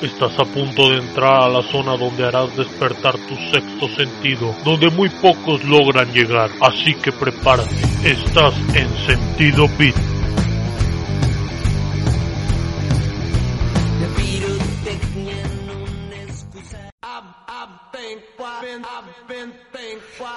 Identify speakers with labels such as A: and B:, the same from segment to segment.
A: Estás a punto de entrar a la zona donde harás despertar tu sexto sentido, donde muy pocos logran llegar, así que prepárate. Estás en sentido beat.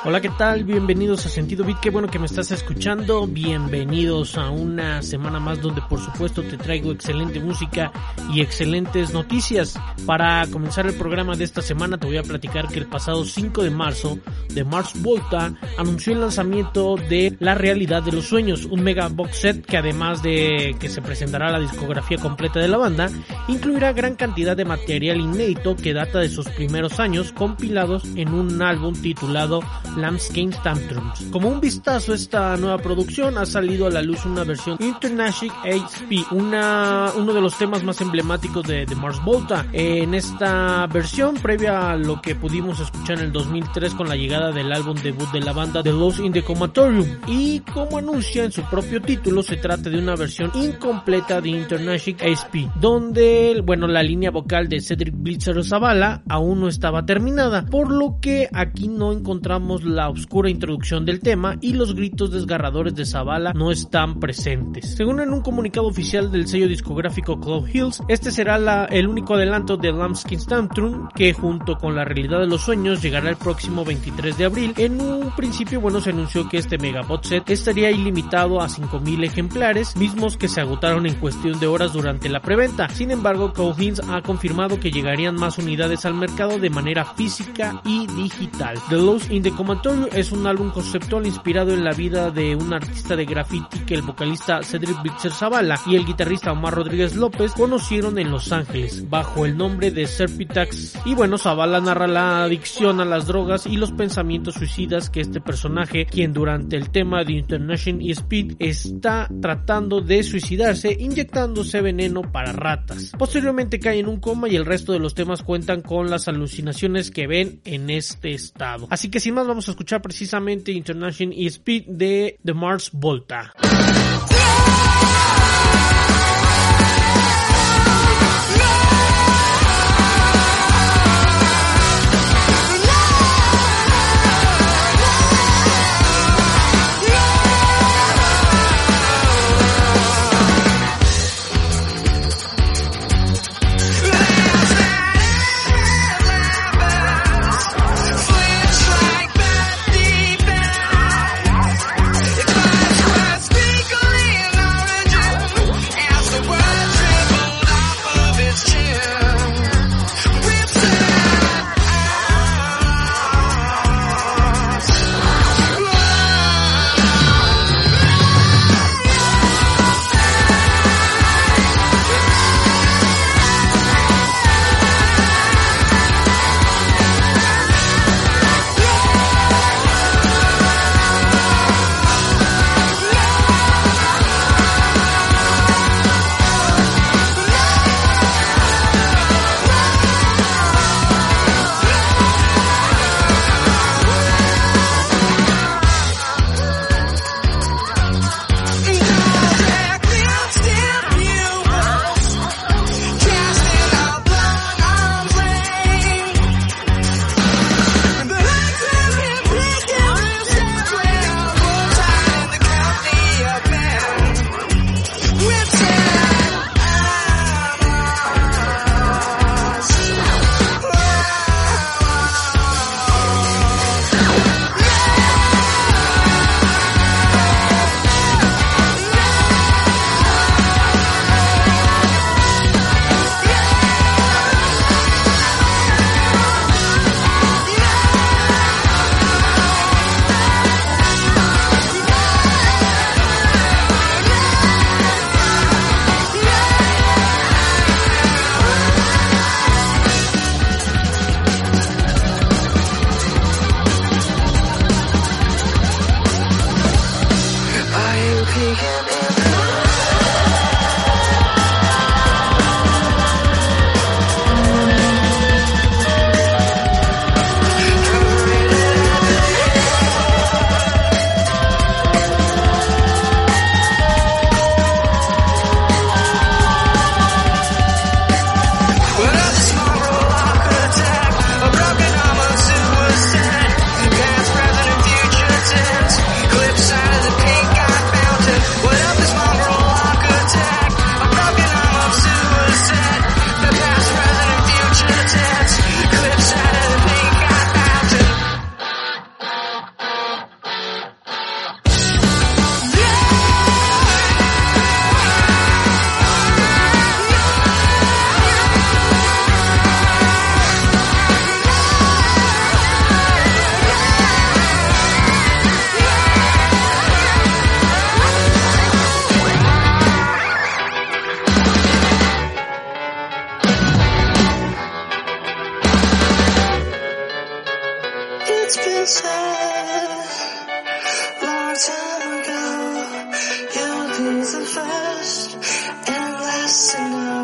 B: Hola, ¿qué tal? Bienvenidos a Sentido Beat. Qué bueno que me estás escuchando. Bienvenidos a una semana más donde por supuesto te traigo excelente música y excelentes noticias. Para comenzar el programa de esta semana te voy a platicar que el pasado 5 de marzo de Mars Volta anunció el lanzamiento de La Realidad de los Sueños, un mega box set que además de que se presentará la discografía completa de la banda, incluirá gran cantidad de material inédito que data de sus primeros años compilados en un álbum titulado Lambskin Tantrums. Como un vistazo esta nueva producción, ha salido a la luz una versión International HP, una, uno de los temas más emblemáticos de, de Mars Volta. En esta versión, previa a lo que pudimos escuchar en el 2003 con la llegada del álbum debut de la banda The Lost in the Comatorium. Y como anuncia en su propio título, se trata de una versión incompleta de International HP, donde, bueno, la línea vocal de Cedric Blitzer Zavala aún no estaba terminada, por lo que aquí no encontramos la oscura introducción del tema y los gritos desgarradores de Zavala no están presentes. Según en un comunicado oficial del sello discográfico Club Hills, este será el único adelanto de Lambskin Tantrum que junto con la realidad de los sueños llegará el próximo 23 de abril. En un principio, bueno, se anunció que este megabot set estaría ilimitado a 5000 ejemplares, mismos que se agotaron en cuestión de horas durante la preventa. Sin embargo, Club Hills ha confirmado que llegarían más unidades al mercado de manera física y digital. The Lost in the Comatorio es un álbum conceptual inspirado en la vida de un artista de graffiti que el vocalista Cedric Bitzer Zavala y el guitarrista Omar Rodríguez López conocieron en Los Ángeles bajo el nombre de Serpitax. Y bueno, Zavala narra la adicción a las drogas y los pensamientos suicidas que este personaje, quien durante el tema de International Speed está tratando de suicidarse inyectándose veneno para ratas. Posteriormente cae en un coma y el resto de los temas cuentan con las alucinaciones que ven en este estado. Así que sin más vamos a escuchar precisamente International Speed de The Mars Volta.
C: is the first and last enough.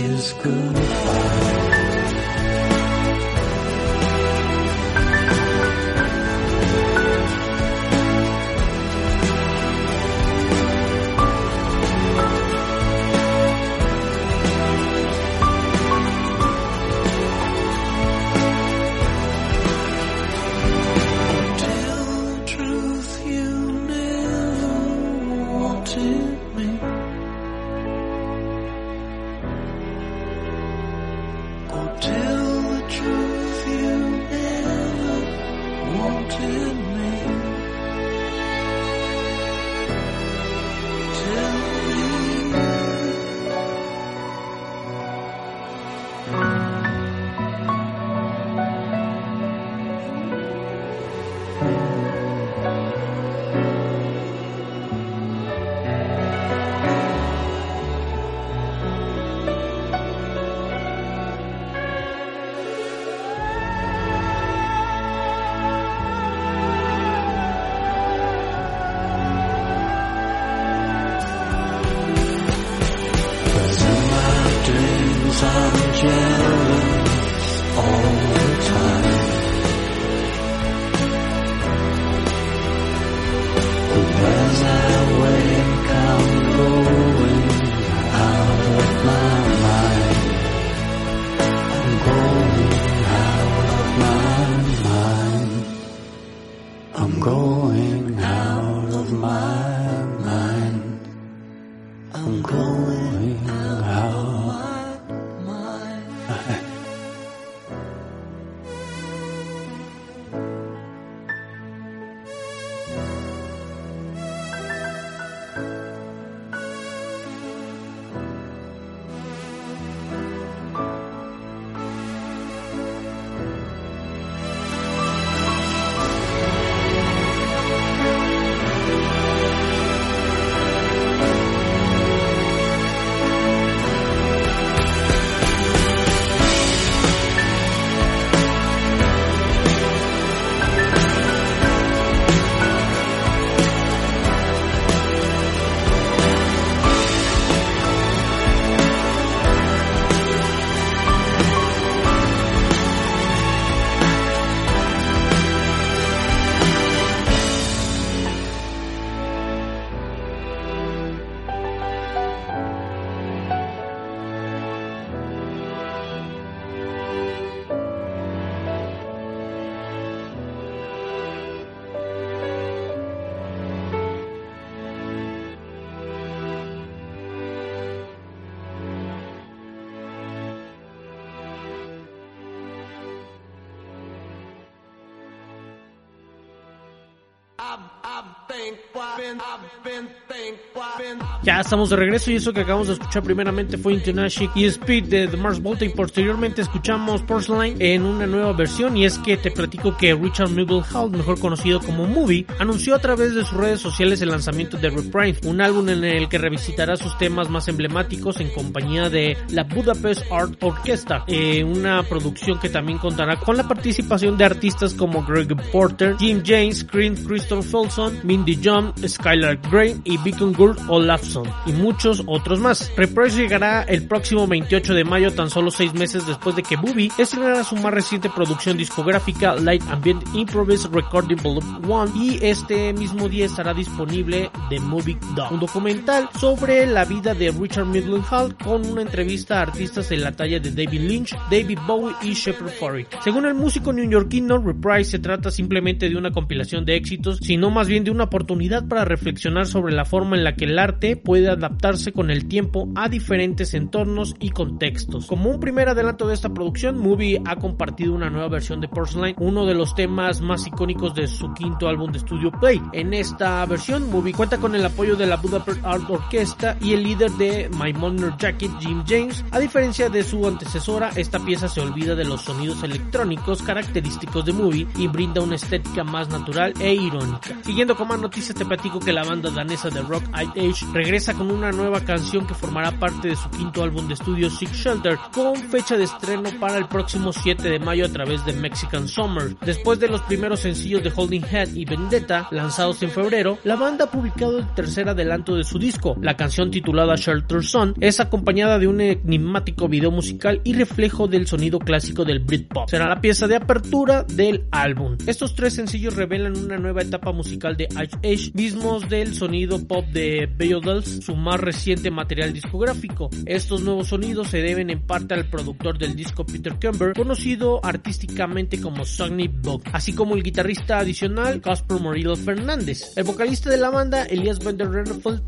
C: Is goodbye.
B: Ya estamos de regreso y eso que acabamos de escuchar primeramente fue International y Speed de The Mars Volta y posteriormente escuchamos Porcelain en una nueva versión y es que te platico que Richard Hall, mejor conocido como Movie, anunció a través de sus redes sociales el lanzamiento de Reprime, un álbum en el que revisitará sus temas más emblemáticos en compañía de la Budapest Art Orchestra, eh, una producción que también contará con la participación de artistas como Greg Porter, Jim James, Green Felson, Mindy John, Skylar Gray y Beacon Gould Olafson y muchos otros más. Reprise llegará el próximo 28 de mayo, tan solo seis meses después de que Booby estrenara su más reciente producción discográfica Light Ambient Improvised Recording Volume 1 y este mismo día estará disponible The Movie Dog, un documental sobre la vida de Richard Hall con una entrevista a artistas de la talla de David Lynch, David Bowie y Shepard Fairey. Según el músico neoyorquino, Reprise se trata simplemente de una compilación de éxitos, sino más bien de una oportunidad para reflexionar sobre la forma en la que el arte puede adaptarse con el tiempo a diferentes entornos y contextos. Como un primer adelanto de esta producción, Movie ha compartido una nueva versión de Porcelain, uno de los temas más icónicos de su quinto álbum de estudio Play. En esta versión, Movie cuenta con el apoyo de la Budapest Art Orchestra y el líder de My Modern Jacket, Jim James. A diferencia de su antecesora, esta pieza se olvida de los sonidos electrónicos característicos de Movie y brinda una estética más natural e irónica. Siguiendo con más noticias, te platico que la banda danesa de rock Age regresa con una nueva canción que formará parte de su quinto álbum de estudio Six Shelter, con fecha de estreno para el próximo 7 de mayo a través de Mexican Summer. Después de los primeros sencillos de Holding Head y Vendetta, lanzados en febrero, la banda ha publicado el tercer adelanto de su disco. La canción titulada Shelter Sun es acompañada de un enigmático video musical y reflejo del sonido clásico del Britpop. Será la pieza de apertura del álbum. Estos tres sencillos revelan una nueva etapa musical de Ice Age, mismos del sonido pop de Beatles, su más reciente material discográfico. Estos nuevos sonidos se deben en parte al productor del disco Peter Kember, conocido artísticamente como Sonny Book, así como el guitarrista adicional Casper Morillo Fernández. El vocalista de la banda, Elias Van der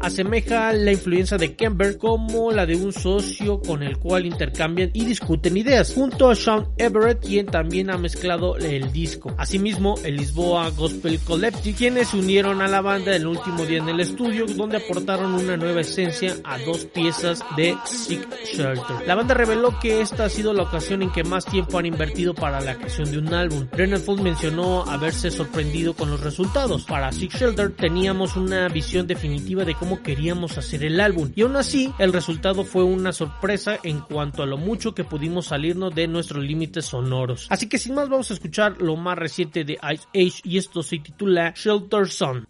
B: asemeja la influencia de Kember como la de un socio con el cual intercambian y discuten ideas, junto a Sean Everett, quien también ha mezclado el disco. Asimismo, el Lisboa Gospel Collective, quienes se unieron a la banda el último día en el estudio, donde aportaron una nueva esencia a dos piezas de Sick Shelter. La banda reveló que esta ha sido la ocasión en que más tiempo han invertido para la creación de un álbum. Fold mencionó haberse sorprendido con los resultados. Para Sick Shelter teníamos una visión definitiva de cómo queríamos hacer el álbum y aún así el resultado fue una sorpresa en cuanto a lo mucho que pudimos salirnos de nuestros límites sonoros. Así que sin más vamos a escuchar lo más reciente de Ice Age y esto se titula Shelter Sun.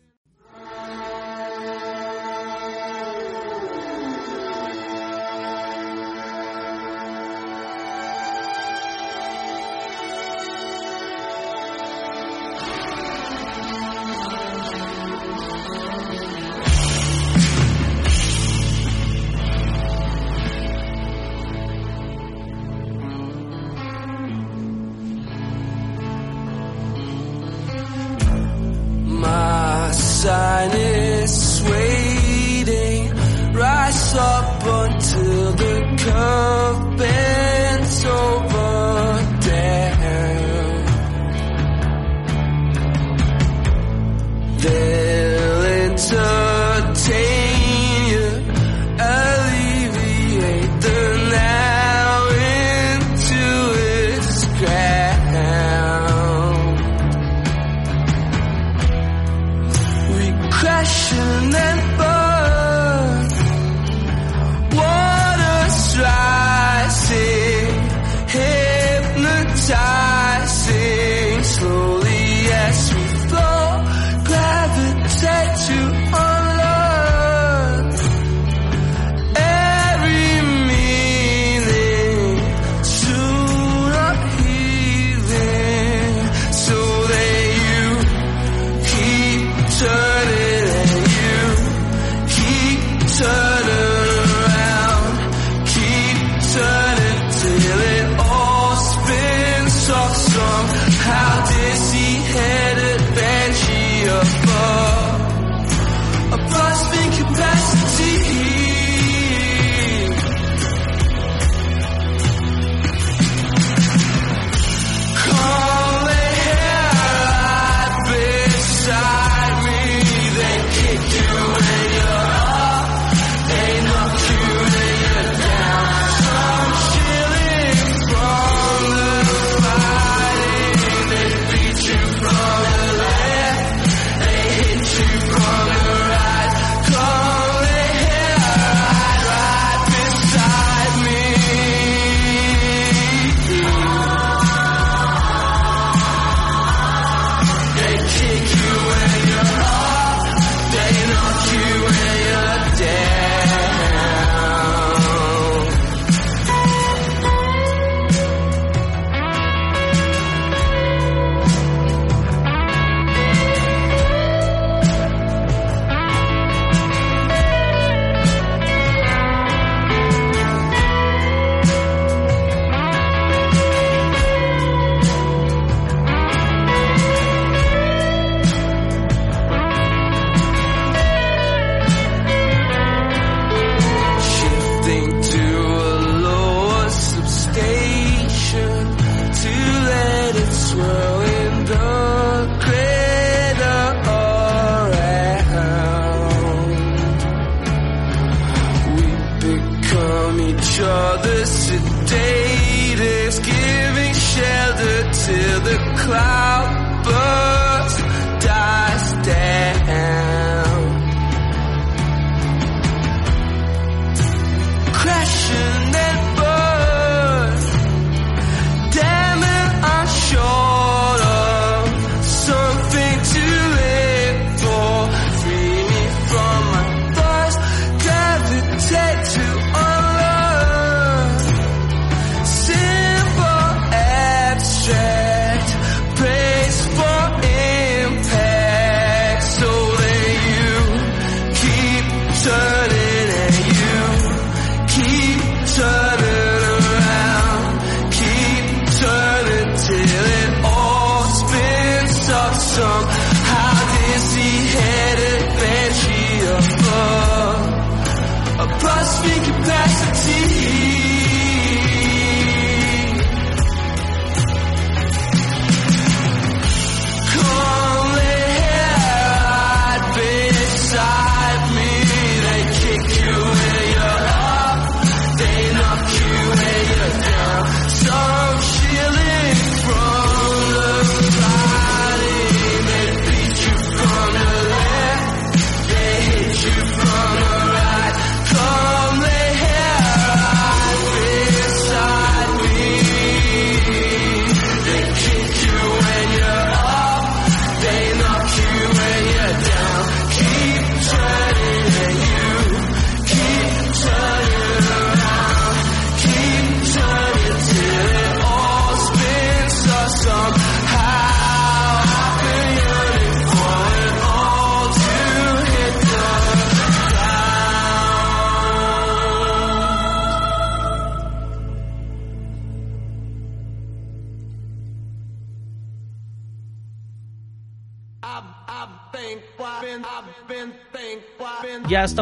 D: Cloud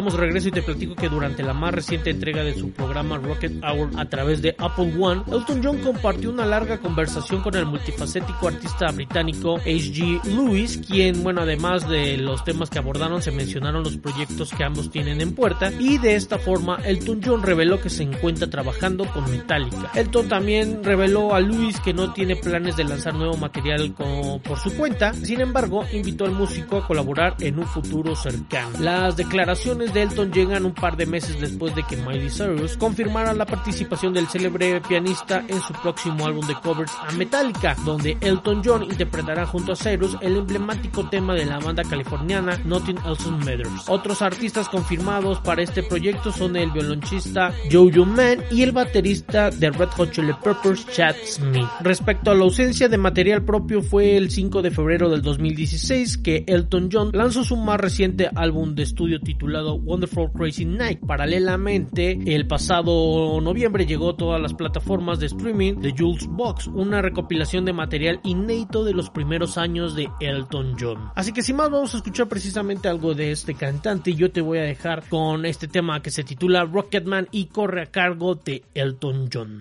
B: estamos de regreso y te platico que durante la más reciente entrega de su programa Rocket Hour a través de Apple One, Elton John compartió una larga conversación con el multifacético artista británico H.G. Lewis, quien, bueno, además de los temas que abordaron, se mencionaron los proyectos que ambos tienen en puerta y de esta forma Elton John reveló que se encuentra trabajando con Metallica. Elton también reveló a Lewis que no tiene planes de lanzar nuevo material por su cuenta, sin embargo invitó al músico a colaborar en un futuro cercano. Las declaraciones de Elton llegan un par de meses después de que Miley Cyrus confirmara la participación del célebre pianista en su próximo álbum de covers a Metallica, donde Elton John interpretará junto a Cyrus el emblemático tema de la banda californiana Nothing Else Matters. Otros artistas confirmados para este proyecto son el violonchista Jojo Man y el baterista de Red Hot Chili Peppers Chad Smith. Respecto a la ausencia de material propio fue el 5 de febrero del 2016 que Elton John lanzó su más reciente álbum de estudio titulado Wonderful Crazy Night. Paralelamente, el pasado noviembre llegó a todas las plataformas de streaming de Jules Box, una recopilación de material inédito de los primeros años de Elton John. Así que sin más vamos a escuchar precisamente algo de este cantante yo te voy a dejar con este tema que se titula Rocketman y corre a cargo de Elton John.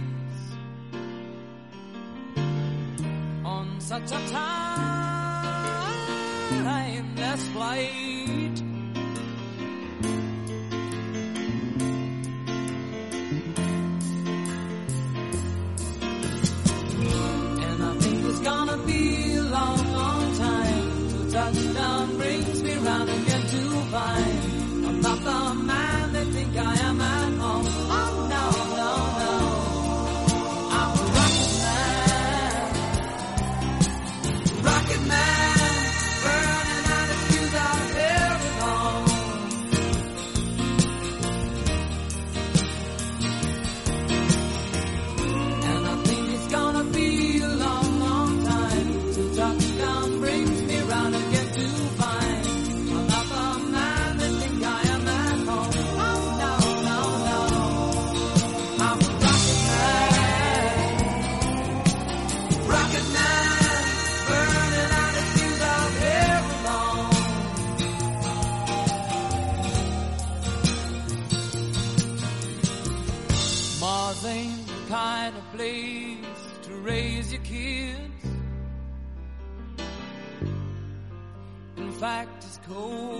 E: such a timeless flight. Oh.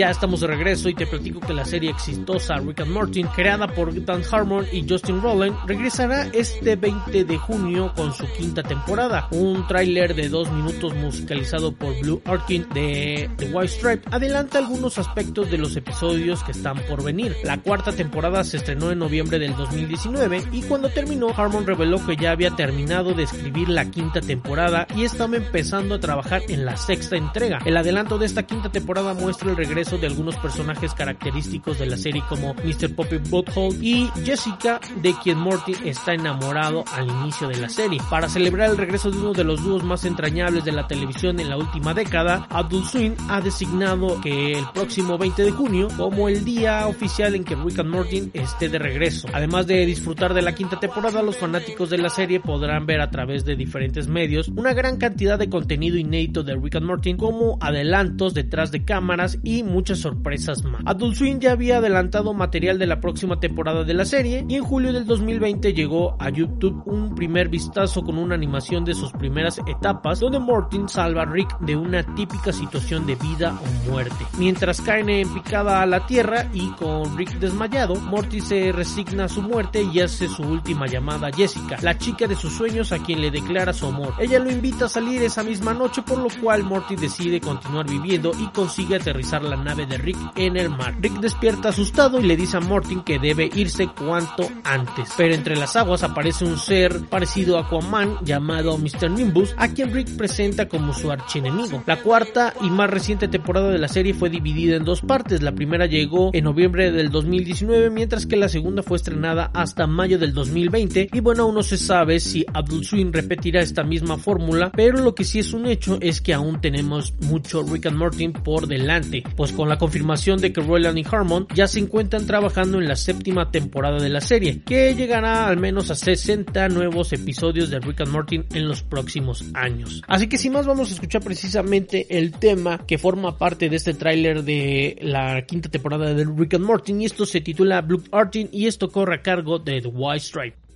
B: Ya estamos de regreso y te platico que la serie exitosa Rick and Morty, creada por Dan Harmon y Justin Rowland, regresará este 20 de junio con su quinta temporada. Un tráiler de dos minutos musicalizado por Blue Orchid de The White Stripe adelanta algunos aspectos de los episodios que están por venir. La cuarta temporada se estrenó en noviembre del 2019 y cuando terminó Harmon reveló que ya había terminado de escribir la quinta temporada y estaba empezando a trabajar en la sexta entrega. El adelanto de esta quinta temporada muestra el regreso de algunos personajes característicos de la serie como Mr. Poppy Butthole y Jessica, de quien Morty está enamorado al inicio de la serie. Para celebrar el regreso de uno de los dúos más entrañables de la televisión en la última década, Adult Swim ha designado que el próximo 20 de junio como el día oficial en que Rick and Morty esté de regreso. Además de disfrutar de la quinta temporada, los fanáticos de la serie podrán ver a través de diferentes medios una gran cantidad de contenido inédito de Rick and Morty como adelantos detrás de cámaras y muchas sorpresas más. Adult Swim ya había adelantado material de la próxima temporada de la serie y en julio del 2020 llegó a YouTube un primer vistazo con una animación de sus primeras etapas donde Morty salva a Rick de una típica situación de vida o muerte. Mientras caen en picada a la tierra y con Rick desmayado, Morty se resigna a su muerte y hace su última llamada a Jessica, la chica de sus sueños a quien le declara su amor. Ella lo invita a salir esa misma noche por lo cual Morty decide continuar viviendo y consigue aterrizar la nave de Rick en el mar. Rick despierta asustado y le dice a Morty que debe irse cuanto antes. Pero entre las aguas aparece un ser parecido a Aquaman llamado Mr. Nimbus, a quien Rick presenta como su archienemigo. La cuarta y más reciente temporada de la serie fue dividida en dos partes. La primera llegó en noviembre del 2019, mientras que la segunda fue estrenada hasta mayo del 2020. Y bueno, aún no se sabe si Adult Swim repetirá esta misma fórmula, pero lo que sí es un hecho es que aún tenemos mucho Rick and Morty por delante, pues con la confirmación de que Roland y Harmon ya se encuentran trabajando en la séptima temporada de la serie, que llegará al menos a 60 nuevos episodios de Rick and Morty en los próximos años. Así que sin más vamos a escuchar precisamente el tema que forma parte de este tráiler de la quinta temporada de Rick and Morty y esto se titula Blue Artin y esto corre a cargo de The White Stripe.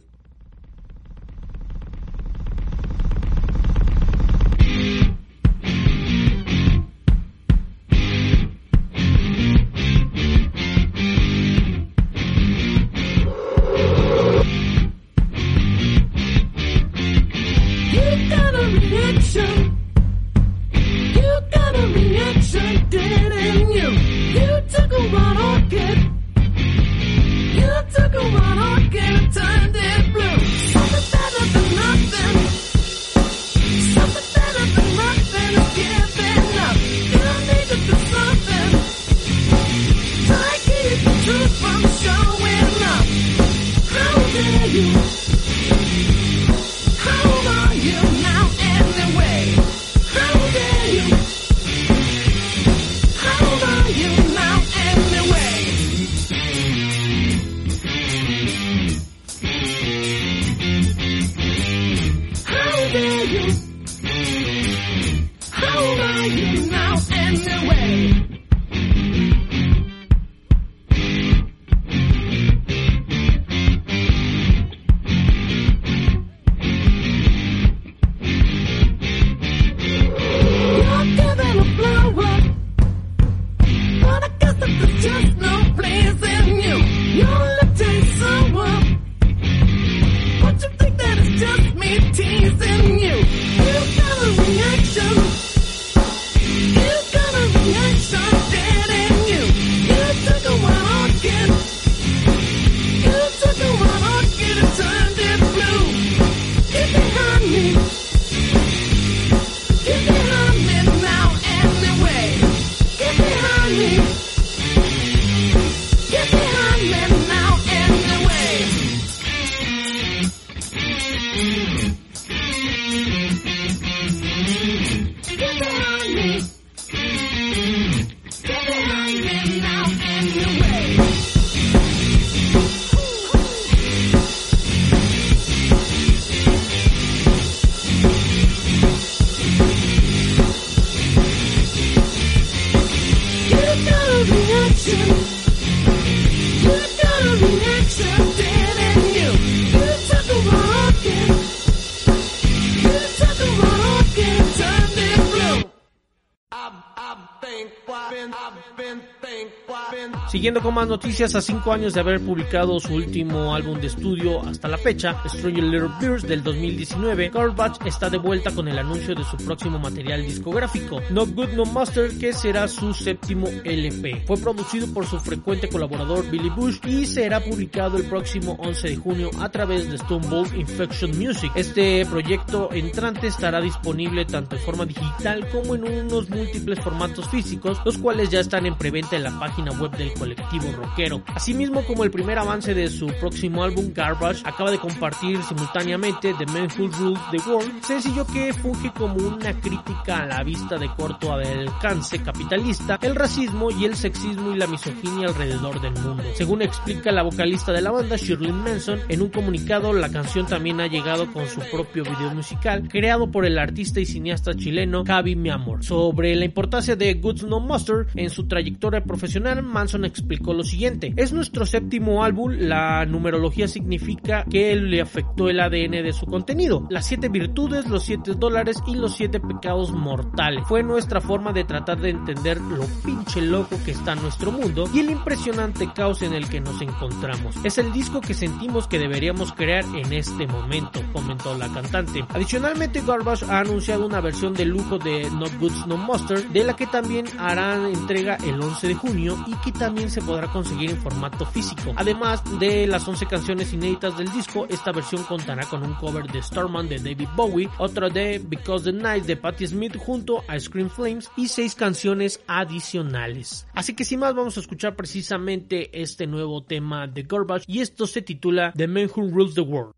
B: Siguiendo con más noticias, a 5 años de haber publicado su último álbum de estudio hasta la fecha, Stranger Little Bears del 2019, Garbage está de vuelta con el anuncio de su próximo material discográfico, No Good No Master, que será su séptimo LP. Fue producido por su frecuente colaborador Billy Bush y será publicado el próximo 11 de junio a través de Stone Bolt Infection Music. Este proyecto entrante estará disponible tanto en forma digital como en unos múltiples formatos físicos, los cuales ya están en preventa en la página web del colectivo rockero. Asimismo, como el primer avance de su próximo álbum Garbage, acaba de compartir simultáneamente The Man Who Ruled the World, sencillo que funge como una crítica a la vista de corto alcance capitalista, el racismo y el sexismo y la misoginia alrededor del mundo. Según explica la vocalista de la banda, Shirley Manson, en un comunicado la canción también ha llegado con su propio video musical creado por el artista y cineasta chileno Javi Mi Amor. Sobre la importancia de Goods No Mustard en su trayectoria profesional, Manson explicó lo siguiente. Es nuestro séptimo álbum, la numerología significa que le afectó el ADN de su contenido. Las siete virtudes, los siete dólares y los siete pecados mortales. Fue nuestra forma de tratar de entender lo pinche loco que está nuestro mundo y el impresionante caos en el que nos encontramos. Es el disco que sentimos que deberíamos crear en este momento, comentó la cantante. Adicionalmente, Garbage ha anunciado una versión de lujo de No Goods No Mustard, de la que también harán entrega el 11 de junio y que también se podrá conseguir en formato físico. Además de las 11 canciones inéditas del disco, esta versión contará con un cover de Starman de David Bowie, otra de Because the Night de Patti Smith junto a Scream Flames y seis canciones adicionales. Así que sin más vamos a escuchar precisamente este nuevo tema de Garbage y esto se titula The Man Who Rules the World.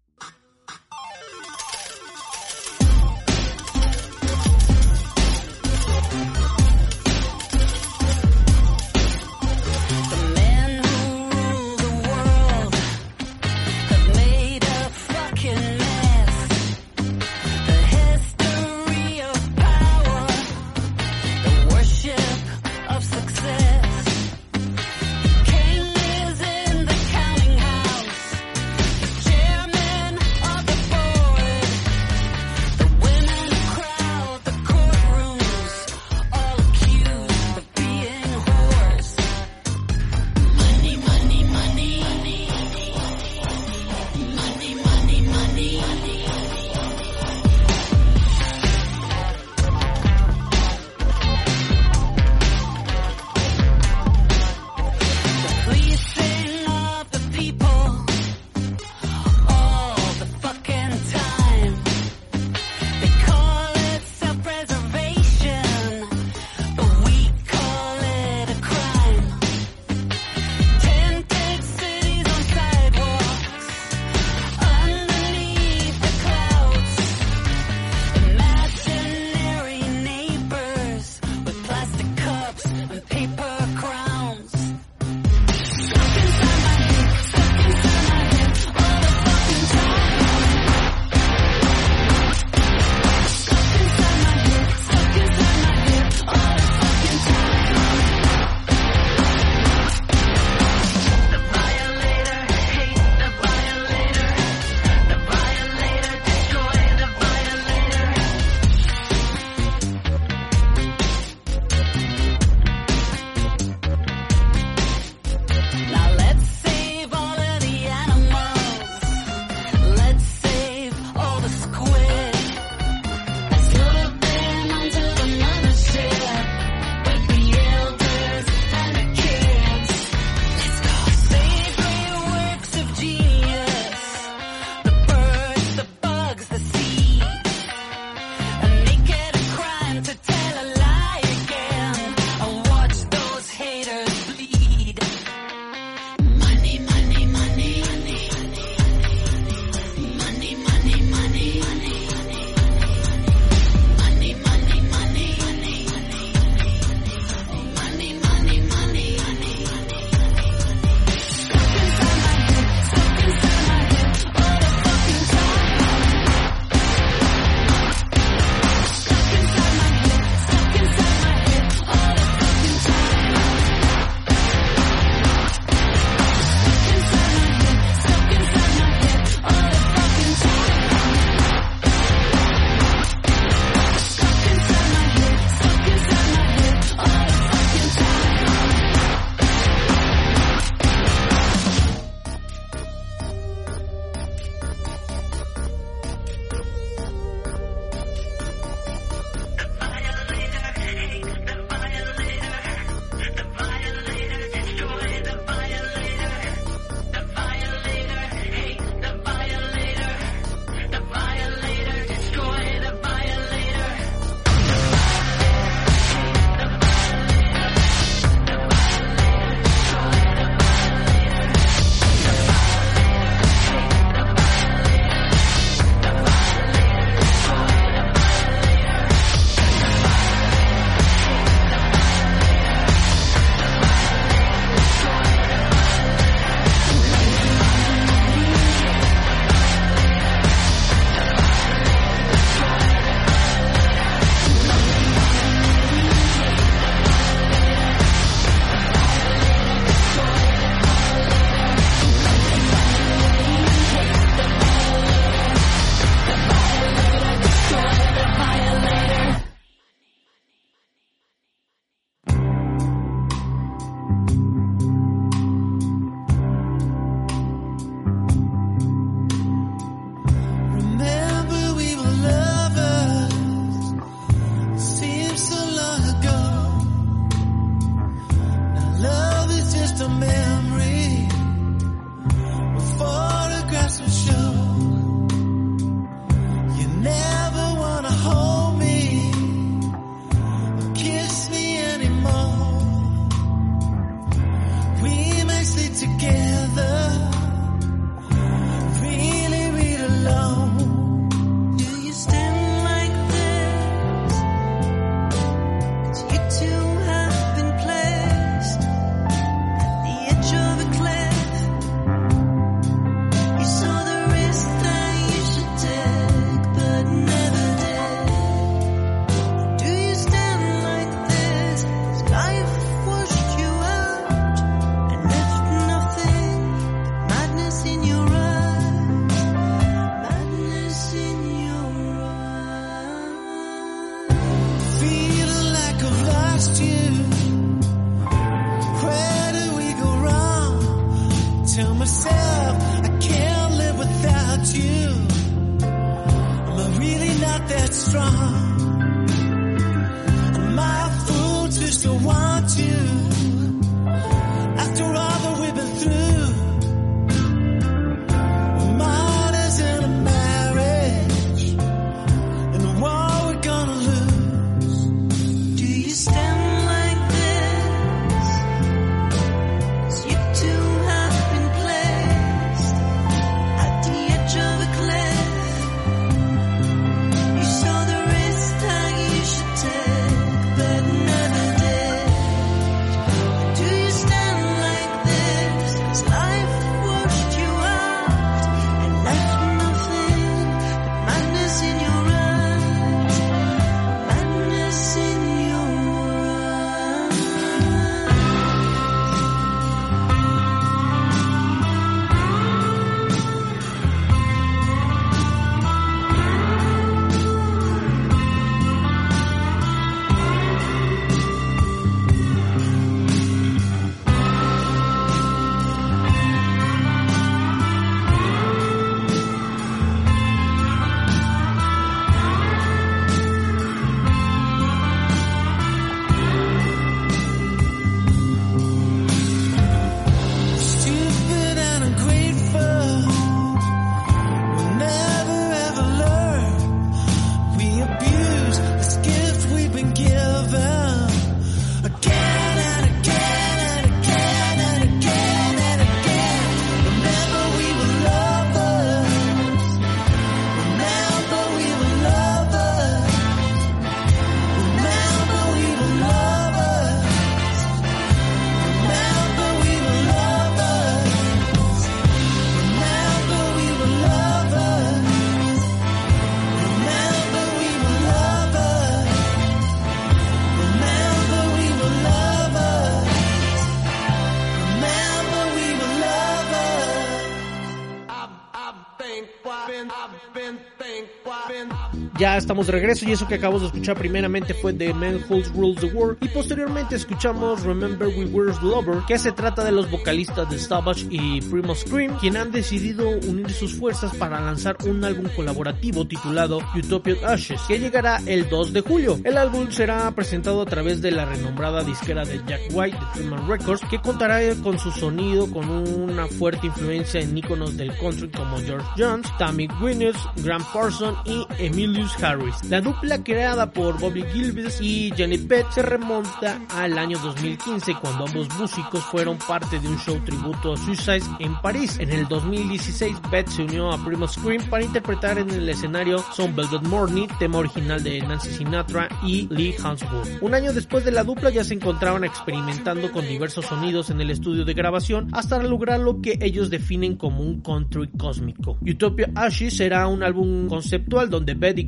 B: Estamos de regreso y eso que acabamos de escuchar primeramente fue The Man Who Rules the World y posteriormente escuchamos Remember We Were Lover que se trata de los vocalistas de Savage y Primo Scream quien han decidido unir sus fuerzas para lanzar un álbum colaborativo titulado Utopian Ashes que llegará el 2 de julio. El álbum será presentado a través de la renombrada disquera de Jack White de Freeman Records que contará con su sonido con una fuerte influencia en íconos del country como George Jones, Tammy Wynette, Graham Parson y Emilius Harris. La dupla creada por Bobby Gilbert y Janet Bett se remonta al año 2015 cuando ambos músicos fueron parte de un show tributo a Suicide en París. En el 2016 Bett se unió a Primo Scream para interpretar en el escenario Some Velvet Morning, tema original de Nancy Sinatra y Lee Hansburg. Un año después de la dupla ya se encontraban experimentando con diversos sonidos en el estudio de grabación hasta lograr lo que ellos definen como un country cósmico. Utopia Ashes será un álbum conceptual donde Bett y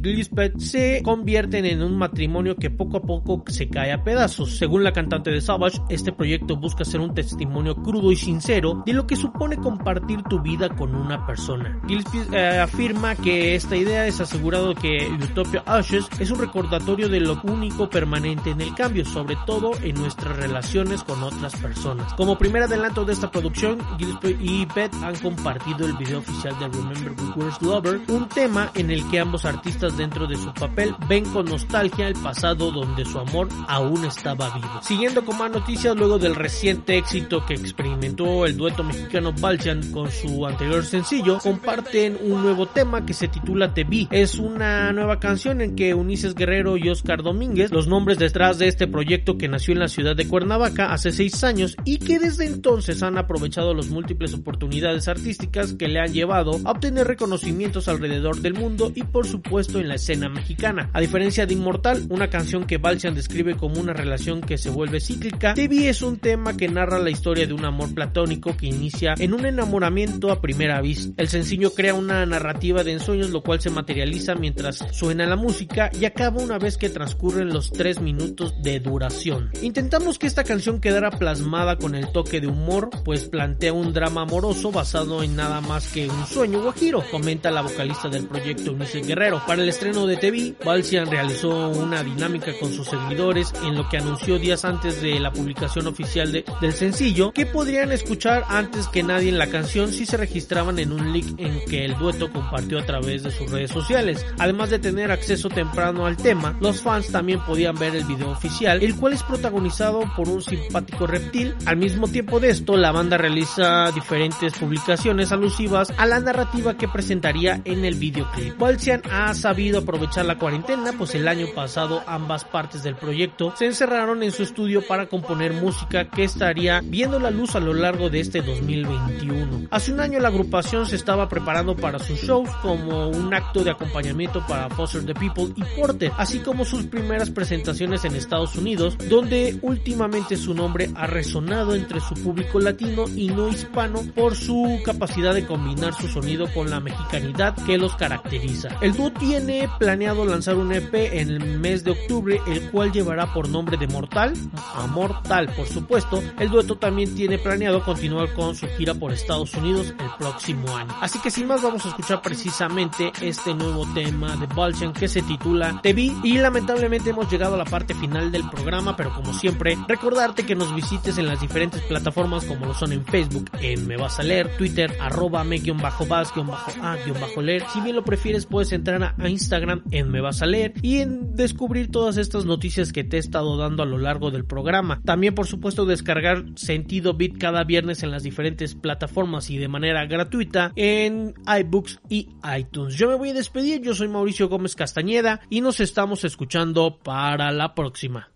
B: Se convierten en un matrimonio que poco a poco se cae a pedazos. Según la cantante de Savage, este proyecto busca ser un testimonio crudo y sincero de lo que supone compartir tu vida con una persona. Gillespie eh, afirma que esta idea es asegurado que Utopia Ashes es un recordatorio de lo único permanente en el cambio, sobre todo en nuestras relaciones con otras personas. Como primer adelanto de esta producción, Gillespie y Beth han compartido el video oficial de Remember We Were Lover, un tema en el que ambos artistas dentro de su papel ven con nostalgia el pasado donde su amor aún estaba vivo. Siguiendo con más noticias luego del reciente éxito que experimentó el dueto mexicano Balchan con su anterior sencillo, comparten un nuevo tema que se titula Te Vi. Es una nueva canción en que Ulises Guerrero y Oscar Domínguez, los nombres detrás de este proyecto que nació en la ciudad de Cuernavaca hace seis años y que desde entonces han aprovechado las múltiples oportunidades artísticas que le han llevado a obtener reconocimientos alrededor del mundo y por supuesto en la escena mexicana. A diferencia de Inmortal, una canción que Balchan describe como una relación que se vuelve cíclica, TV es un tema que narra la historia de un amor platónico que inicia en un enamoramiento a primera vista. El sencillo crea una narrativa de ensueños lo cual se materializa mientras suena la música y acaba una vez que transcurren los 3 minutos de duración. Intentamos que esta canción quedara plasmada con el toque de humor, pues plantea un drama amoroso basado en nada más que un sueño guajiro, comenta la vocalista del proyecto Unice Guerrero. Para el estreno de TV, Balsian realizó una dinámica con sus seguidores en lo que anunció días antes de la publicación oficial de, del sencillo que podrían escuchar antes que nadie en la canción si se registraban en un link en que el dueto compartió a través de sus redes sociales. Además de tener acceso temprano al tema, los fans también podían ver el video oficial, el cual es protagonizado por un simpático reptil. Al mismo tiempo de esto, la banda realiza diferentes publicaciones alusivas a la narrativa que presentaría en el videoclip. Balsian ha sabido aprovechar la cuarentena, pues el año pasado ambas partes del proyecto se encerraron en su estudio para componer música que estaría viendo la luz a lo largo de este 2021. Hace un año la agrupación se estaba preparando para sus shows como un acto de acompañamiento para Foster the People y Porter, así como sus primeras presentaciones en Estados Unidos, donde últimamente su nombre ha resonado entre su público latino y no hispano por su capacidad de combinar su sonido con la mexicanidad que los caracteriza. El dúo tiene planeado lanzar un EP en el mes de octubre, el cual llevará por nombre de Mortal, a Mortal por supuesto. El dueto también tiene planeado continuar con su gira por Estados Unidos el próximo año. Así que sin más vamos a escuchar precisamente este nuevo tema de Balchan que se titula Te vi y lamentablemente hemos llegado a la parte final del programa, pero como siempre recordarte que nos visites en las diferentes plataformas como lo son en Facebook, en Me Vas a Leer, Twitter, arroba me-vas-a-leer. Si bien lo prefieres puedes entrar a, a En Me Vas a Leer y en descubrir todas estas noticias que te he estado dando a lo largo del programa. También por supuesto descargar Sentido Beat cada viernes en las diferentes plataformas y de manera gratuita en iBooks y iTunes. Yo me voy a despedir, yo soy Mauricio Gómez Castañeda y nos estamos escuchando para la próxima.